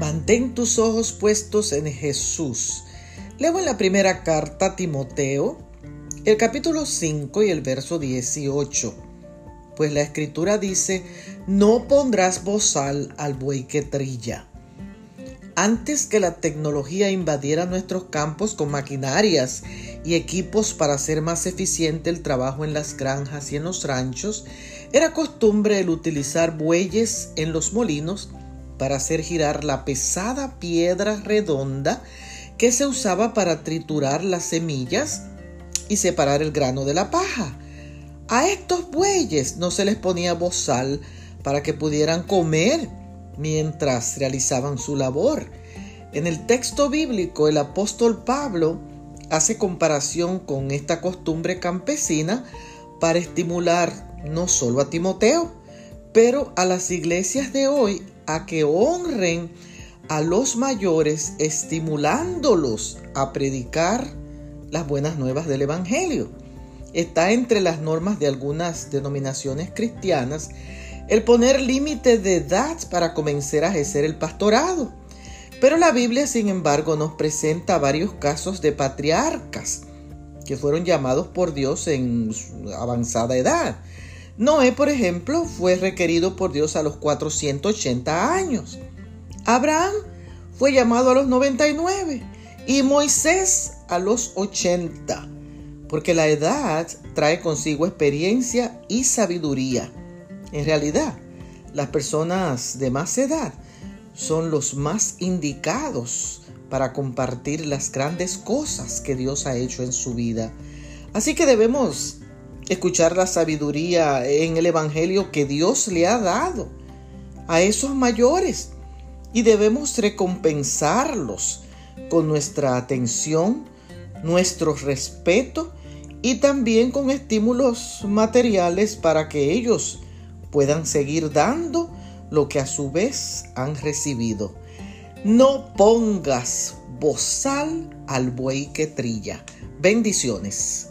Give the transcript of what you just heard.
Mantén tus ojos puestos en Jesús. Leo en la primera carta a Timoteo, el capítulo 5 y el verso 18. Pues la escritura dice, no pondrás bozal al buey que trilla. Antes que la tecnología invadiera nuestros campos con maquinarias y equipos para hacer más eficiente el trabajo en las granjas y en los ranchos, era costumbre el utilizar bueyes en los molinos para hacer girar la pesada piedra redonda que se usaba para triturar las semillas y separar el grano de la paja. A estos bueyes no se les ponía bozal para que pudieran comer mientras realizaban su labor. En el texto bíblico el apóstol Pablo hace comparación con esta costumbre campesina para estimular no solo a Timoteo, pero a las iglesias de hoy a que honren a los mayores estimulándolos a predicar las buenas nuevas del Evangelio. Está entre las normas de algunas denominaciones cristianas el poner límite de edad para comenzar a ejercer el pastorado. Pero la Biblia, sin embargo, nos presenta varios casos de patriarcas que fueron llamados por Dios en avanzada edad Noé, por ejemplo, fue requerido por Dios a los 480 años. Abraham fue llamado a los 99 y Moisés a los 80, porque la edad trae consigo experiencia y sabiduría. En realidad, las personas de más edad son los más indicados para compartir las grandes cosas que Dios ha hecho en su vida. Así que debemos escuchar la sabiduría en el Evangelio que Dios le ha dado a esos mayores y debemos recompensarlos con nuestra atención, nuestro respeto y también con estímulos materiales para que ellos puedan seguir dando lo que a su vez han recibido. No pongas bozal al buey que trilla. Bendiciones.